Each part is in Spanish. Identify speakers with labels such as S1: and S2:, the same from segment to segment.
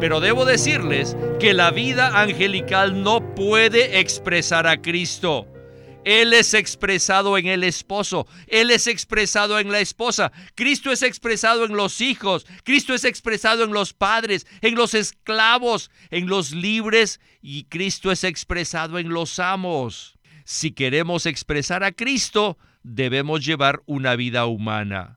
S1: Pero debo decirles que la vida angelical no puede expresar a Cristo. Él es expresado en el esposo, Él es expresado en la esposa, Cristo es expresado en los hijos, Cristo es expresado en los padres, en los esclavos, en los libres y Cristo es expresado en los amos. Si queremos expresar a Cristo, debemos llevar una vida humana.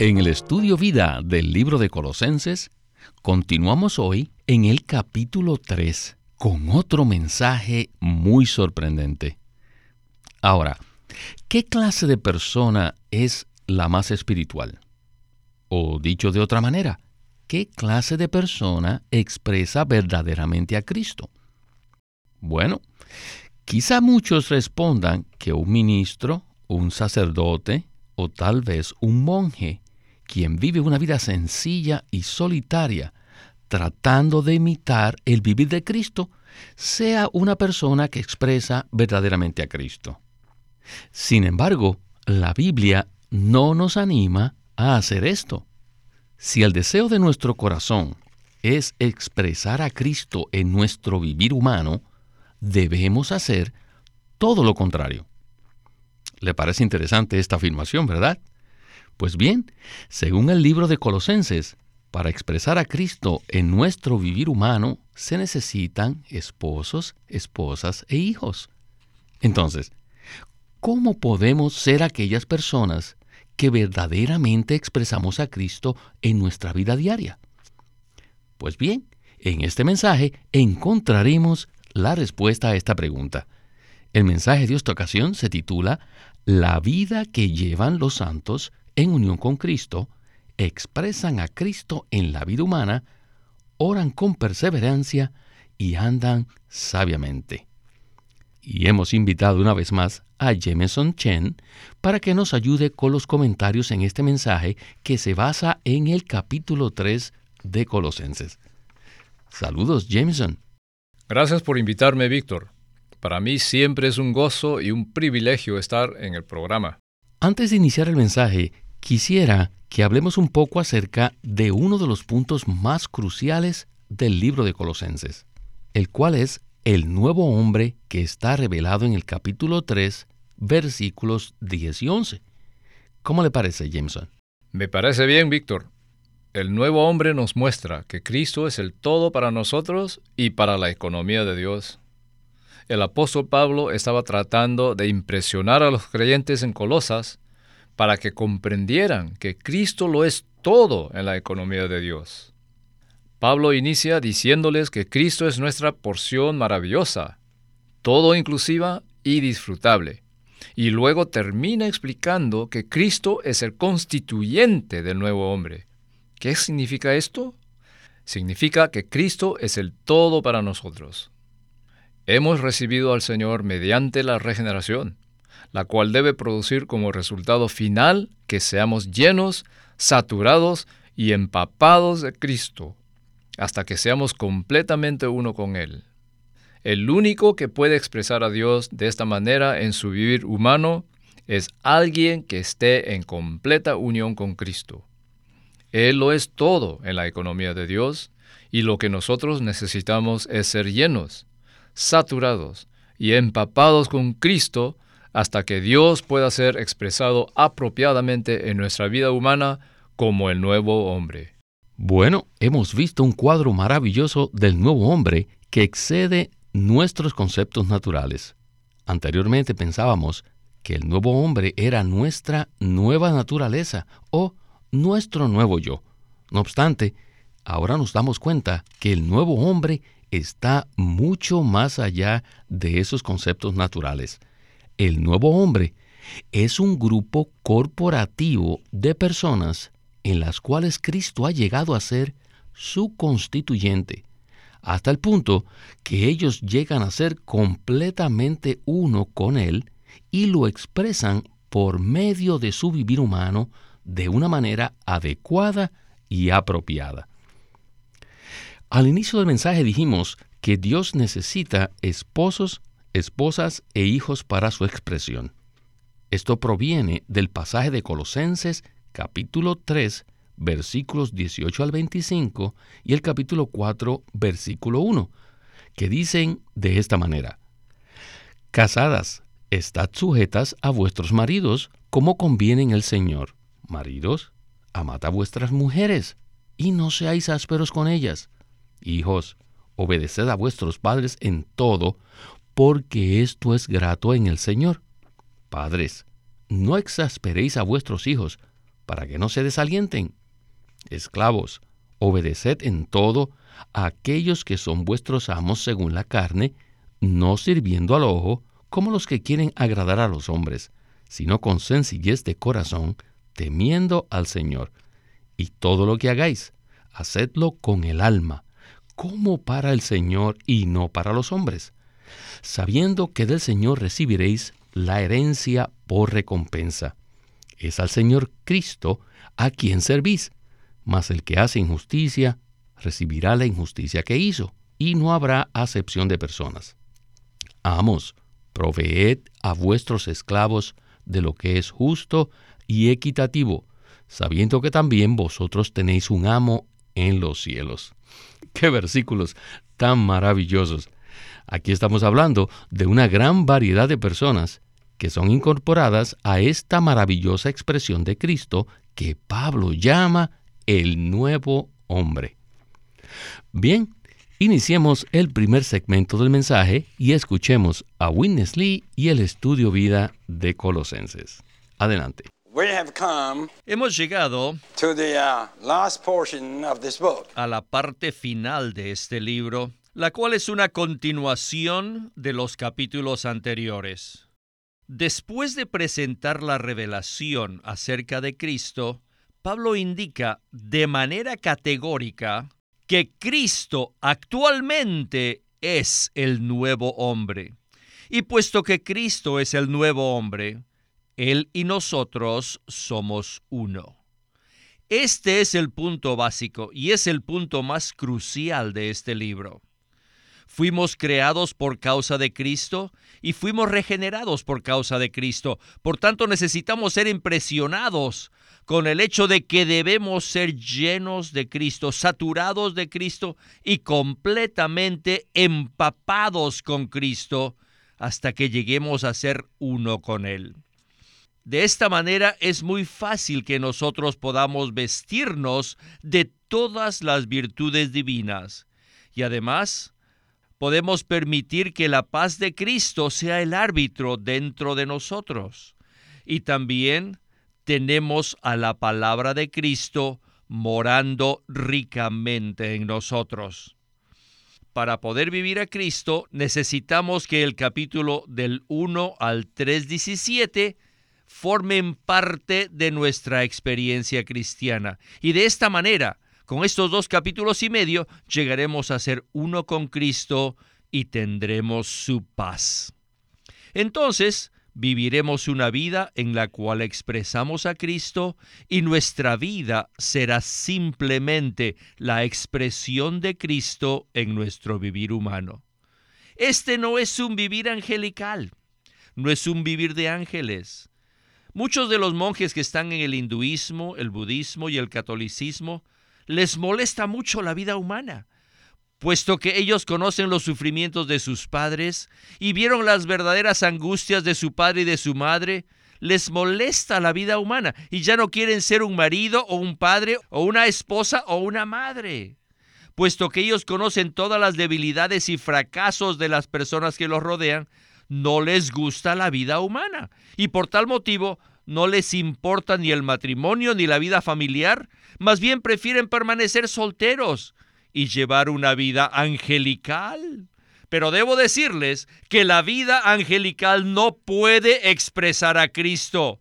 S2: En el Estudio Vida del libro de Colosenses, continuamos hoy en el capítulo 3 con otro mensaje muy sorprendente. Ahora, ¿qué clase de persona es la más espiritual? O dicho de otra manera, ¿qué clase de persona expresa verdaderamente a Cristo? Bueno, quizá muchos respondan que un ministro, un sacerdote o tal vez un monje, quien vive una vida sencilla y solitaria, tratando de imitar el vivir de Cristo, sea una persona que expresa verdaderamente a Cristo. Sin embargo, la Biblia no nos anima a hacer esto. Si el deseo de nuestro corazón es expresar a Cristo en nuestro vivir humano, debemos hacer todo lo contrario. ¿Le parece interesante esta afirmación, verdad? Pues bien, según el libro de Colosenses, para expresar a Cristo en nuestro vivir humano se necesitan esposos, esposas e hijos. Entonces, ¿cómo podemos ser aquellas personas que verdaderamente expresamos a Cristo en nuestra vida diaria? Pues bien, en este mensaje encontraremos la respuesta a esta pregunta. El mensaje de esta ocasión se titula La vida que llevan los santos en unión con Cristo, expresan a Cristo en la vida humana, oran con perseverancia y andan sabiamente. Y hemos invitado una vez más a Jameson Chen para que nos ayude con los comentarios en este mensaje que se basa en el capítulo 3 de Colosenses. Saludos, Jameson.
S3: Gracias por invitarme, Víctor. Para mí siempre es un gozo y un privilegio estar en el programa.
S2: Antes de iniciar el mensaje, quisiera que hablemos un poco acerca de uno de los puntos más cruciales del libro de Colosenses, el cual es el nuevo hombre que está revelado en el capítulo 3, versículos 10 y 11. ¿Cómo le parece, Jameson?
S3: Me parece bien, Víctor. El nuevo hombre nos muestra que Cristo es el todo para nosotros y para la economía de Dios. El apóstol Pablo estaba tratando de impresionar a los creyentes en Colosas para que comprendieran que Cristo lo es todo en la economía de Dios. Pablo inicia diciéndoles que Cristo es nuestra porción maravillosa, todo inclusiva y disfrutable. Y luego termina explicando que Cristo es el constituyente del nuevo hombre. ¿Qué significa esto? Significa que Cristo es el todo para nosotros. Hemos recibido al Señor mediante la regeneración la cual debe producir como resultado final que seamos llenos, saturados y empapados de Cristo, hasta que seamos completamente uno con Él. El único que puede expresar a Dios de esta manera en su vivir humano es alguien que esté en completa unión con Cristo. Él lo es todo en la economía de Dios y lo que nosotros necesitamos es ser llenos, saturados y empapados con Cristo hasta que Dios pueda ser expresado apropiadamente en nuestra vida humana como el nuevo hombre.
S2: Bueno, hemos visto un cuadro maravilloso del nuevo hombre que excede nuestros conceptos naturales. Anteriormente pensábamos que el nuevo hombre era nuestra nueva naturaleza o nuestro nuevo yo. No obstante, ahora nos damos cuenta que el nuevo hombre está mucho más allá de esos conceptos naturales el nuevo hombre es un grupo corporativo de personas en las cuales Cristo ha llegado a ser su constituyente, hasta el punto que ellos llegan a ser completamente uno con Él y lo expresan por medio de su vivir humano de una manera adecuada y apropiada. Al inicio del mensaje dijimos que Dios necesita esposos, esposas e hijos para su expresión. Esto proviene del pasaje de Colosenses capítulo 3, versículos 18 al 25 y el capítulo 4, versículo 1, que dicen de esta manera, Casadas, estad sujetas a vuestros maridos como conviene en el Señor. Maridos, amad a vuestras mujeres y no seáis ásperos con ellas. Hijos, obedeced a vuestros padres en todo, porque esto es grato en el Señor. Padres, no exasperéis a vuestros hijos, para que no se desalienten. Esclavos, obedeced en todo a aquellos que son vuestros amos según la carne, no sirviendo al ojo como los que quieren agradar a los hombres, sino con sencillez de corazón, temiendo al Señor. Y todo lo que hagáis, hacedlo con el alma, como para el Señor y no para los hombres, sabiendo que del Señor recibiréis la herencia por recompensa. Es al Señor Cristo a quien servís, mas el que hace injusticia recibirá la injusticia que hizo, y no habrá acepción de personas. Amos, proveed a vuestros esclavos de lo que es justo y equitativo, sabiendo que también vosotros tenéis un amo en los cielos. Qué versículos tan maravillosos. Aquí estamos hablando de una gran variedad de personas que son incorporadas a esta maravillosa expresión de Cristo que Pablo llama el nuevo hombre. Bien, iniciemos el primer segmento del mensaje y escuchemos a Witness Lee y el estudio vida de Colosenses. Adelante.
S1: Hemos llegado
S4: uh,
S1: a la parte final de este libro, la cual es una continuación de los capítulos anteriores. Después de presentar la revelación acerca de Cristo, Pablo indica de manera categórica que Cristo actualmente es el nuevo hombre. Y puesto que Cristo es el nuevo hombre, Él y nosotros somos uno. Este es el punto básico y es el punto más crucial de este libro. Fuimos creados por causa de Cristo y fuimos regenerados por causa de Cristo. Por tanto, necesitamos ser impresionados con el hecho de que debemos ser llenos de Cristo, saturados de Cristo y completamente empapados con Cristo hasta que lleguemos a ser uno con Él. De esta manera es muy fácil que nosotros podamos vestirnos de todas las virtudes divinas y además podemos permitir que la paz de Cristo sea el árbitro dentro de nosotros. Y también tenemos a la palabra de Cristo morando ricamente en nosotros. Para poder vivir a Cristo necesitamos que el capítulo del 1 al 3.17 formen parte de nuestra experiencia cristiana. Y de esta manera con estos dos capítulos y medio llegaremos a ser uno con Cristo y tendremos su paz. Entonces, viviremos una vida en la cual expresamos a Cristo y nuestra vida será simplemente la expresión de Cristo en nuestro vivir humano. Este no es un vivir angelical, no es un vivir de ángeles. Muchos de los monjes que están en el hinduismo, el budismo y el catolicismo les molesta mucho la vida humana, puesto que ellos conocen los sufrimientos de sus padres y vieron las verdaderas angustias de su padre y de su madre, les molesta la vida humana y ya no quieren ser un marido o un padre o una esposa o una madre, puesto que ellos conocen todas las debilidades y fracasos de las personas que los rodean, no les gusta la vida humana y por tal motivo no les importa ni el matrimonio ni la vida familiar, más bien prefieren permanecer solteros y llevar una vida angelical. Pero debo decirles que la vida angelical no puede expresar a Cristo.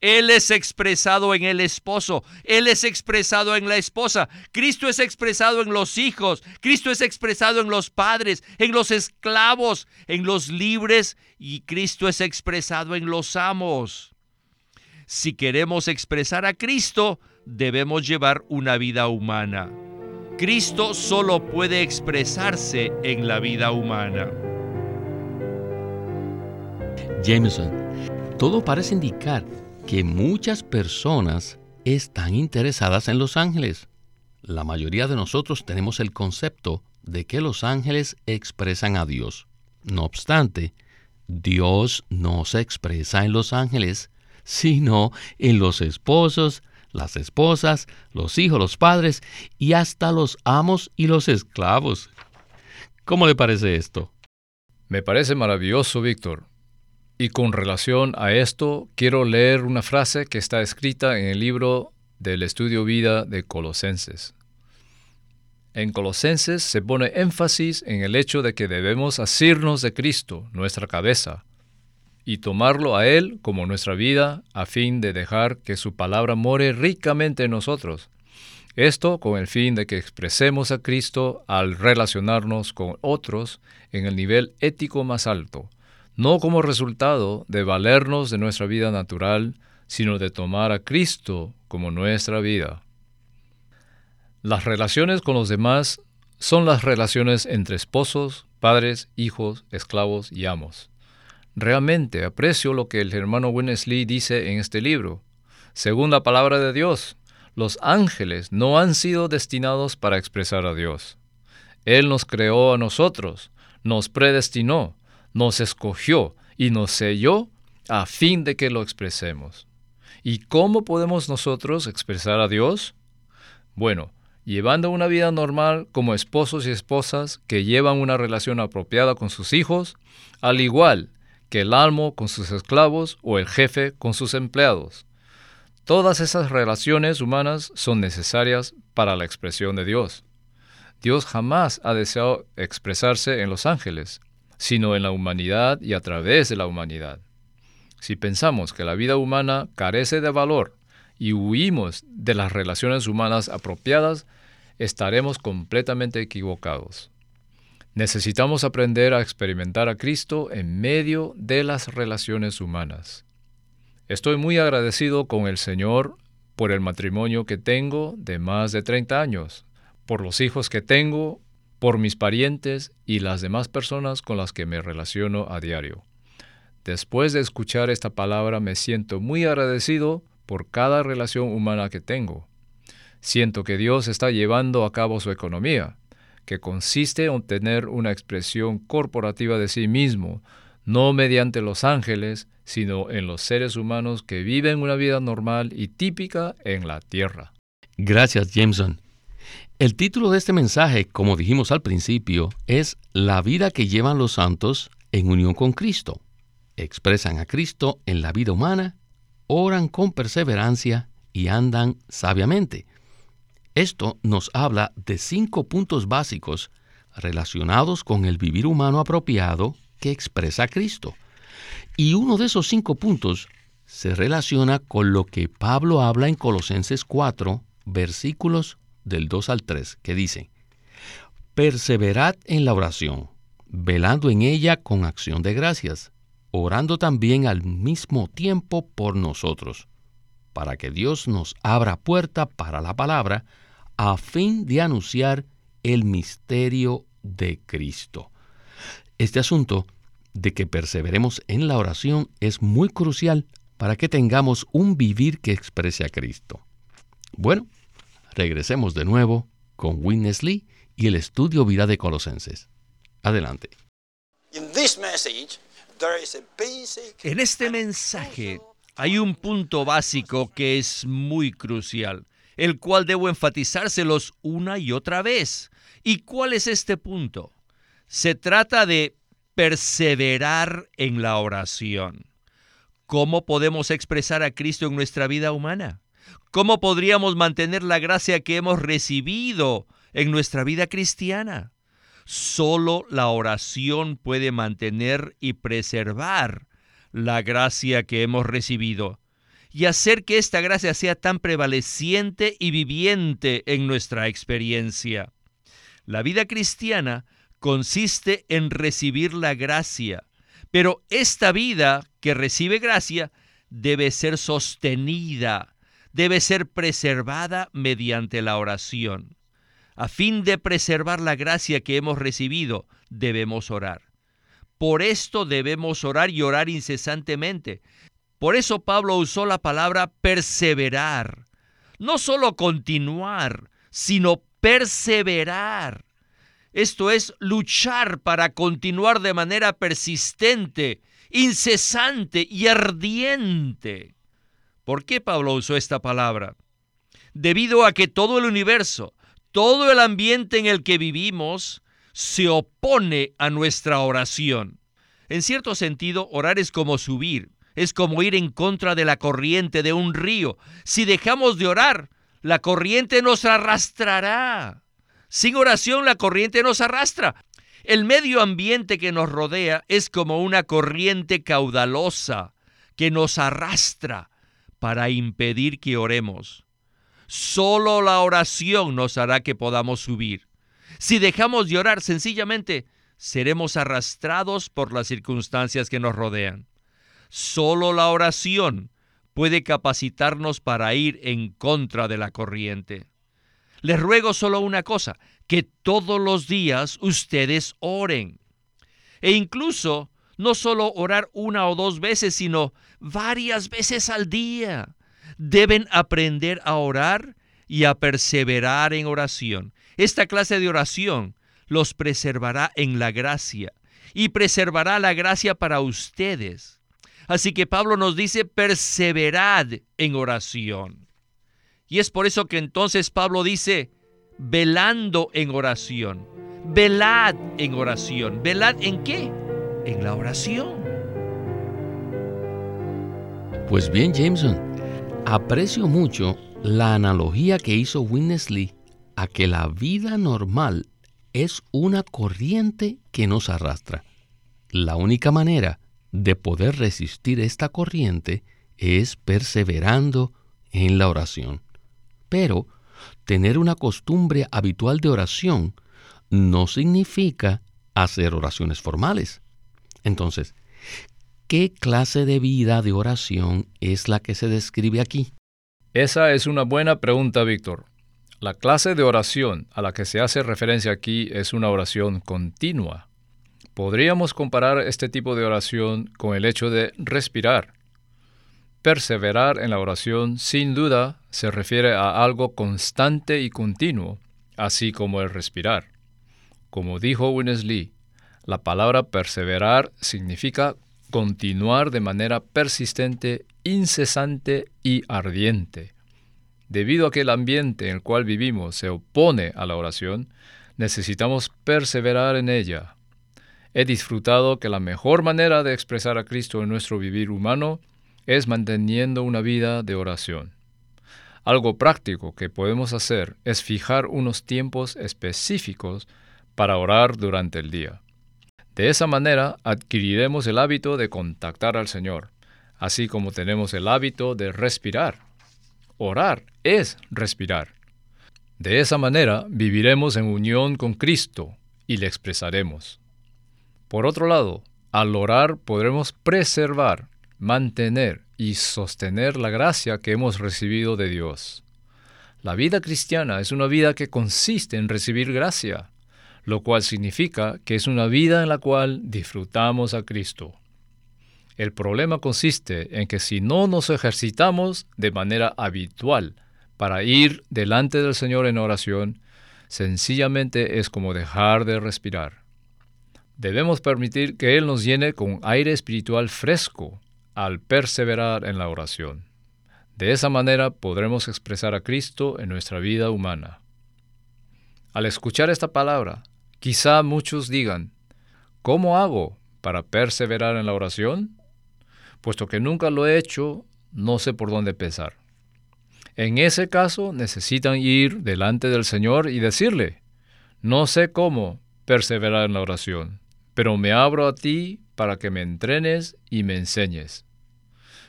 S1: Él es expresado en el esposo, Él es expresado en la esposa, Cristo es expresado en los hijos, Cristo es expresado en los padres, en los esclavos, en los libres y Cristo es expresado en los amos. Si queremos expresar a Cristo, debemos llevar una vida humana. Cristo solo puede expresarse en la vida humana.
S2: Jameson, todo parece indicar que muchas personas están interesadas en los ángeles. La mayoría de nosotros tenemos el concepto de que los ángeles expresan a Dios. No obstante, Dios no se expresa en los ángeles, sino en los esposos, las esposas, los hijos, los padres y hasta los amos y los esclavos. ¿Cómo le parece esto?
S3: Me parece maravilloso, Víctor. Y con relación a esto, quiero leer una frase que está escrita en el libro del estudio vida de Colosenses. En Colosenses se pone énfasis en el hecho de que debemos asirnos de Cristo, nuestra cabeza, y tomarlo a Él como nuestra vida a fin de dejar que su palabra more ricamente en nosotros. Esto con el fin de que expresemos a Cristo al relacionarnos con otros en el nivel ético más alto no como resultado de valernos de nuestra vida natural, sino de tomar a Cristo como nuestra vida. Las relaciones con los demás son las relaciones entre esposos, padres, hijos, esclavos y amos. Realmente aprecio lo que el hermano Winnesley dice en este libro. Según la palabra de Dios, los ángeles no han sido destinados para expresar a Dios. Él nos creó a nosotros, nos predestinó, nos escogió y nos selló a fin de que lo expresemos. ¿Y cómo podemos nosotros expresar a Dios? Bueno, llevando una vida normal como esposos y esposas que llevan una relación apropiada con sus hijos, al igual que el almo con sus esclavos o el jefe con sus empleados. Todas esas relaciones humanas son necesarias para la expresión de Dios. Dios jamás ha deseado expresarse en los ángeles, sino en la humanidad y a través de la humanidad. Si pensamos que la vida humana carece de valor y huimos de las relaciones humanas apropiadas, estaremos completamente equivocados. Necesitamos aprender a experimentar a Cristo en medio de las relaciones humanas. Estoy muy agradecido con el Señor por el matrimonio que tengo de más de 30 años, por los hijos que tengo por mis parientes y las demás personas con las que me relaciono a diario. Después de escuchar esta palabra me siento muy agradecido por cada relación humana que tengo. Siento que Dios está llevando a cabo su economía, que consiste en obtener una expresión corporativa de sí mismo, no mediante los ángeles, sino en los seres humanos que viven una vida normal y típica en la tierra.
S2: Gracias, Jameson. El título de este mensaje, como dijimos al principio, es La vida que llevan los santos en unión con Cristo. Expresan a Cristo en la vida humana, oran con perseverancia y andan sabiamente. Esto nos habla de cinco puntos básicos relacionados con el vivir humano apropiado que expresa Cristo. Y uno de esos cinco puntos se relaciona con lo que Pablo habla en Colosenses 4, versículos del 2 al 3, que dice, Perseverad en la oración, velando en ella con acción de gracias, orando también al mismo tiempo por nosotros, para que Dios nos abra puerta para la palabra, a fin de anunciar el misterio de Cristo. Este asunto de que perseveremos en la oración es muy crucial para que tengamos un vivir que exprese a Cristo. Bueno, regresemos de nuevo con Witness Lee y el estudio vida de Colosenses. Adelante.
S1: En este mensaje hay un punto básico que es muy crucial, el cual debo enfatizárselos una y otra vez. ¿Y cuál es este punto? Se trata de perseverar en la oración. ¿Cómo podemos expresar a Cristo en nuestra vida humana? ¿Cómo podríamos mantener la gracia que hemos recibido en nuestra vida cristiana? Solo la oración puede mantener y preservar la gracia que hemos recibido. Y hacer que esta gracia sea tan prevaleciente y viviente en nuestra experiencia. La vida cristiana consiste en recibir la gracia, pero esta vida que recibe gracia debe ser sostenida, debe ser preservada mediante la oración. A fin de preservar la gracia que hemos recibido, debemos orar. Por esto debemos orar y orar incesantemente. Por eso Pablo usó la palabra perseverar. No solo continuar, sino perseverar. Esto es luchar para continuar de manera persistente, incesante y ardiente. ¿Por qué Pablo usó esta palabra? Debido a que todo el universo, todo el ambiente en el que vivimos, se opone a nuestra oración. En cierto sentido, orar es como subir, es como ir en contra de la corriente de un río. Si dejamos de orar, la corriente nos arrastrará. Sin oración la corriente nos arrastra. El medio ambiente que nos rodea es como una corriente caudalosa que nos arrastra para impedir que oremos. Solo la oración nos hará que podamos subir. Si dejamos de orar, sencillamente seremos arrastrados por las circunstancias que nos rodean. Solo la oración puede capacitarnos para ir en contra de la corriente. Les ruego solo una cosa, que todos los días ustedes oren. E incluso no solo orar una o dos veces, sino varias veces al día. Deben aprender a orar y a perseverar en oración. Esta clase de oración los preservará en la gracia y preservará la gracia para ustedes. Así que Pablo nos dice, perseverad en oración. Y es por eso que entonces Pablo dice, velando en oración. Velad en oración. ¿Velad en qué? En la oración.
S2: Pues bien, Jameson, aprecio mucho la analogía que hizo Winnesley a que la vida normal es una corriente que nos arrastra. La única manera de poder resistir esta corriente es perseverando en la oración. Pero tener una costumbre habitual de oración no significa hacer oraciones formales. Entonces, ¿qué clase de vida de oración es la que se describe aquí?
S3: Esa es una buena pregunta, Víctor. La clase de oración a la que se hace referencia aquí es una oración continua. Podríamos comparar este tipo de oración con el hecho de respirar. Perseverar en la oración sin duda se refiere a algo constante y continuo, así como el respirar. Como dijo Winnesley, la palabra perseverar significa continuar de manera persistente, incesante y ardiente. Debido a que el ambiente en el cual vivimos se opone a la oración, necesitamos perseverar en ella. He disfrutado que la mejor manera de expresar a Cristo en nuestro vivir humano es manteniendo una vida de oración. Algo práctico que podemos hacer es fijar unos tiempos específicos para orar durante el día. De esa manera adquiriremos el hábito de contactar al Señor, así como tenemos el hábito de respirar. Orar es respirar. De esa manera viviremos en unión con Cristo y le expresaremos. Por otro lado, al orar podremos preservar mantener y sostener la gracia que hemos recibido de Dios. La vida cristiana es una vida que consiste en recibir gracia, lo cual significa que es una vida en la cual disfrutamos a Cristo. El problema consiste en que si no nos ejercitamos de manera habitual para ir delante del Señor en oración, sencillamente es como dejar de respirar. Debemos permitir que Él nos llene con aire espiritual fresco al perseverar en la oración. De esa manera podremos expresar a Cristo en nuestra vida humana. Al escuchar esta palabra, quizá muchos digan, ¿cómo hago para perseverar en la oración? Puesto que nunca lo he hecho, no sé por dónde empezar. En ese caso necesitan ir delante del Señor y decirle, no sé cómo perseverar en la oración, pero me abro a ti para que me entrenes y me enseñes.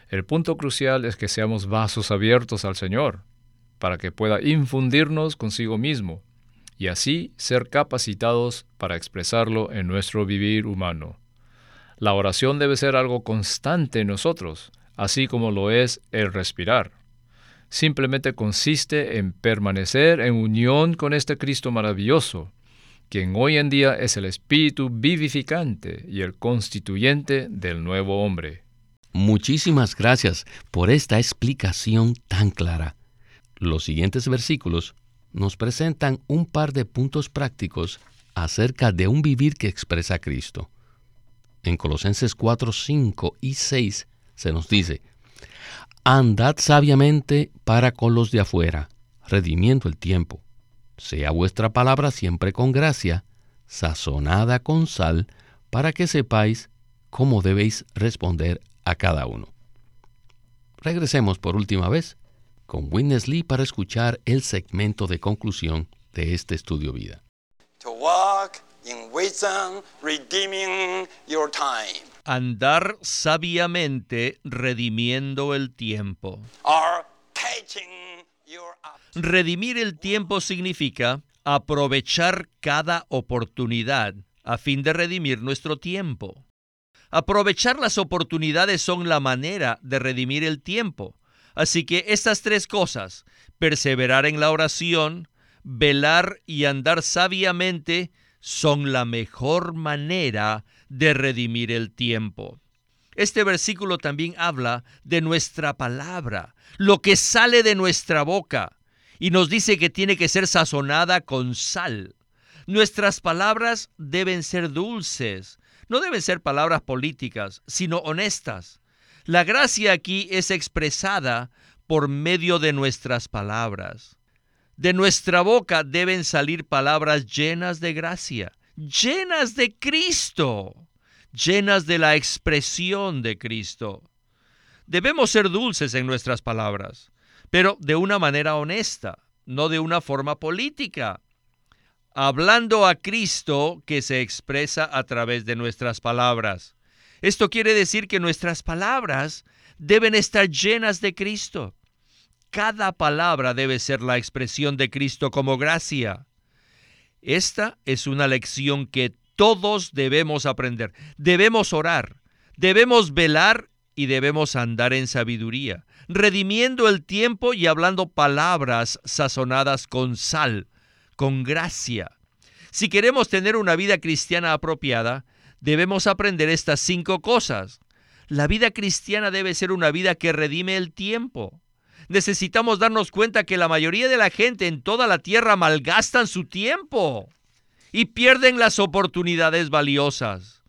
S3: El punto crucial es que seamos vasos abiertos al Señor, para que pueda infundirnos consigo mismo, y así ser capacitados para expresarlo en nuestro vivir humano. La oración debe ser algo constante en nosotros, así como lo es el respirar. Simplemente consiste en permanecer en unión con este Cristo maravilloso, quien hoy en día es el espíritu vivificante y el constituyente del nuevo hombre.
S2: Muchísimas gracias por esta explicación tan clara. Los siguientes versículos nos presentan un par de puntos prácticos acerca de un vivir que expresa Cristo. En Colosenses 4, 5 y 6 se nos dice, Andad sabiamente para con los de afuera, redimiendo el tiempo. Sea vuestra palabra siempre con gracia, sazonada con sal, para que sepáis cómo debéis responder a cada uno. Regresemos por última vez con Witness Lee para escuchar el segmento de conclusión de este estudio vida.
S1: Andar sabiamente redimiendo el tiempo. Redimir el tiempo significa aprovechar cada oportunidad a fin de redimir nuestro tiempo. Aprovechar las oportunidades son la manera de redimir el tiempo. Así que estas tres cosas, perseverar en la oración, velar y andar sabiamente, son la mejor manera de redimir el tiempo. Este versículo también habla de nuestra palabra, lo que sale de nuestra boca, y nos dice que tiene que ser sazonada con sal. Nuestras palabras deben ser dulces, no deben ser palabras políticas, sino honestas. La gracia aquí es expresada por medio de nuestras palabras. De nuestra boca deben salir palabras llenas de gracia, llenas de Cristo, llenas de la expresión de Cristo. Debemos ser dulces en nuestras palabras, pero de una manera honesta, no de una forma política hablando a Cristo que se expresa a través de nuestras palabras. Esto quiere decir que nuestras palabras deben estar llenas de Cristo. Cada palabra debe ser la expresión de Cristo como gracia. Esta es una lección que todos debemos aprender. Debemos orar, debemos velar y debemos andar en sabiduría, redimiendo el tiempo y hablando palabras sazonadas con sal con gracia. Si queremos tener una vida cristiana apropiada, debemos aprender estas cinco cosas. La vida cristiana debe ser una vida que redime el tiempo. Necesitamos darnos cuenta que la mayoría de la gente en toda la tierra malgastan su tiempo y pierden las oportunidades valiosas.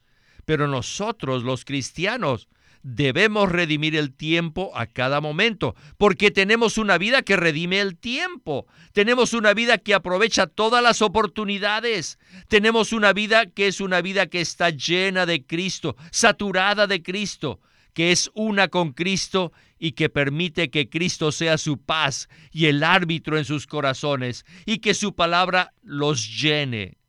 S1: Pero nosotros, los cristianos, debemos redimir el tiempo a cada momento, porque tenemos una vida que redime el tiempo, tenemos una vida que aprovecha todas las oportunidades, tenemos una vida que es una vida que está llena de Cristo, saturada de Cristo, que es una con Cristo y que permite que Cristo sea su paz y el árbitro en sus corazones y que su palabra los llene.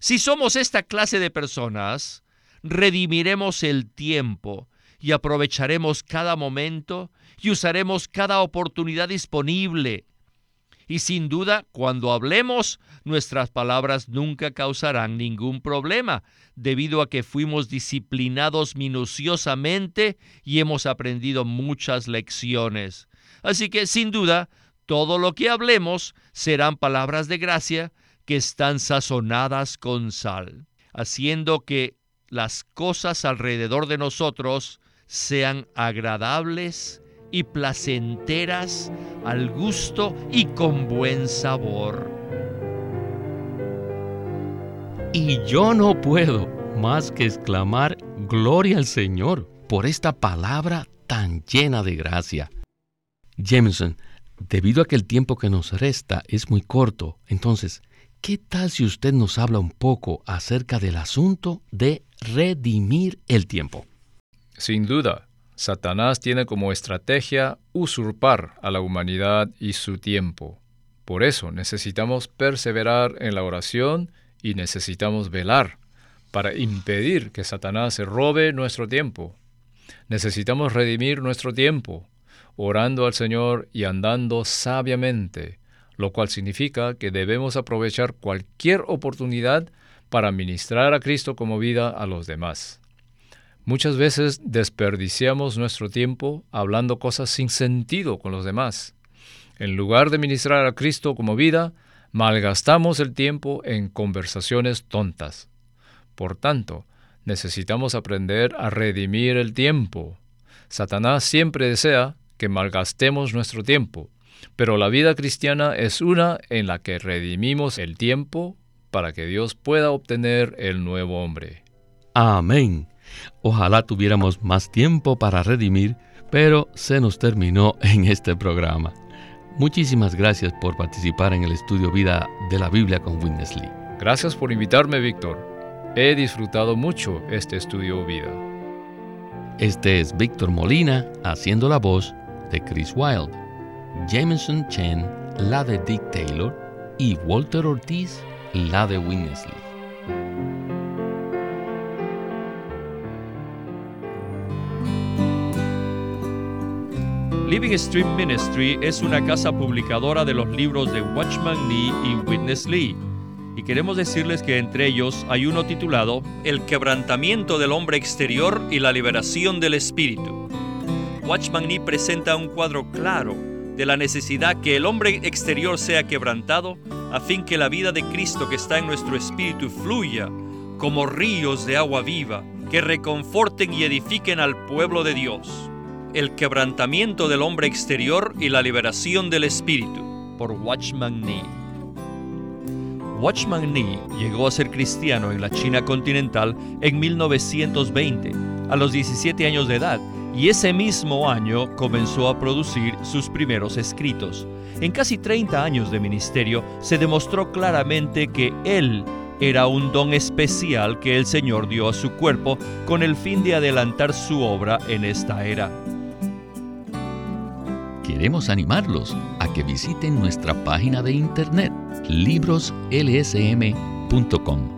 S1: Si somos esta clase de personas, redimiremos el tiempo y aprovecharemos cada momento y usaremos cada oportunidad disponible. Y sin duda, cuando hablemos, nuestras palabras nunca causarán ningún problema, debido a que fuimos disciplinados minuciosamente y hemos aprendido muchas lecciones. Así que, sin duda, todo lo que hablemos serán palabras de gracia que están sazonadas con sal, haciendo que las cosas alrededor de nosotros sean agradables y placenteras al gusto y con buen sabor.
S2: Y yo no puedo más que exclamar gloria al Señor por esta palabra tan llena de gracia. Jameson, debido a que el tiempo que nos resta es muy corto, entonces, ¿qué tal si usted nos habla un poco acerca del asunto de redimir el tiempo?
S3: Sin duda, Satanás tiene como estrategia usurpar a la humanidad y su tiempo. Por eso necesitamos perseverar en la oración y necesitamos velar para impedir que Satanás se robe nuestro tiempo. Necesitamos redimir nuestro tiempo, orando al Señor y andando sabiamente, lo cual significa que debemos aprovechar cualquier oportunidad para ministrar a Cristo como vida a los demás. Muchas veces desperdiciamos nuestro tiempo hablando cosas sin sentido con los demás. En lugar de ministrar a Cristo como vida, malgastamos el tiempo en conversaciones tontas. Por tanto, necesitamos aprender a redimir el tiempo. Satanás siempre desea que malgastemos nuestro tiempo, pero la vida cristiana es una en la que redimimos el tiempo para que Dios pueda obtener el nuevo hombre.
S2: Amén. Ojalá tuviéramos más tiempo para redimir, pero se nos terminó en este programa. Muchísimas gracias por participar en el estudio vida de la Biblia con Witness Lee.
S3: Gracias por invitarme, Víctor. He disfrutado mucho este estudio vida.
S2: Este es Víctor Molina haciendo la voz de Chris Wilde, Jameson Chen, la de Dick Taylor y Walter Ortiz, la de Witness Lee.
S1: Living Stream Ministry es una casa publicadora de los libros de Watchman Nee y Witness Lee. Y queremos decirles que entre ellos hay uno titulado El quebrantamiento del hombre exterior y la liberación del espíritu. Watchman Nee presenta un cuadro claro de la necesidad que el hombre exterior sea quebrantado a fin que la vida de Cristo que está en nuestro espíritu fluya como ríos de agua viva que reconforten y edifiquen al pueblo de Dios el quebrantamiento del hombre exterior y la liberación del espíritu, por Watchman Nee. Watchman Nee llegó a ser cristiano en la China continental en 1920, a los 17 años de edad, y ese mismo año comenzó a producir sus primeros escritos. En casi 30 años de ministerio se demostró claramente que él era un don especial que el Señor dio a su cuerpo con el fin de adelantar su obra en esta era
S2: queremos animarlos a que visiten nuestra página de internet libroslsm.com.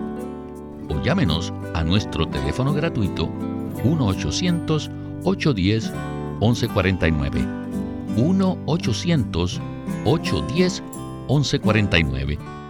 S2: O llámenos a nuestro teléfono gratuito 1-800-810-1149. 1-800-810-1149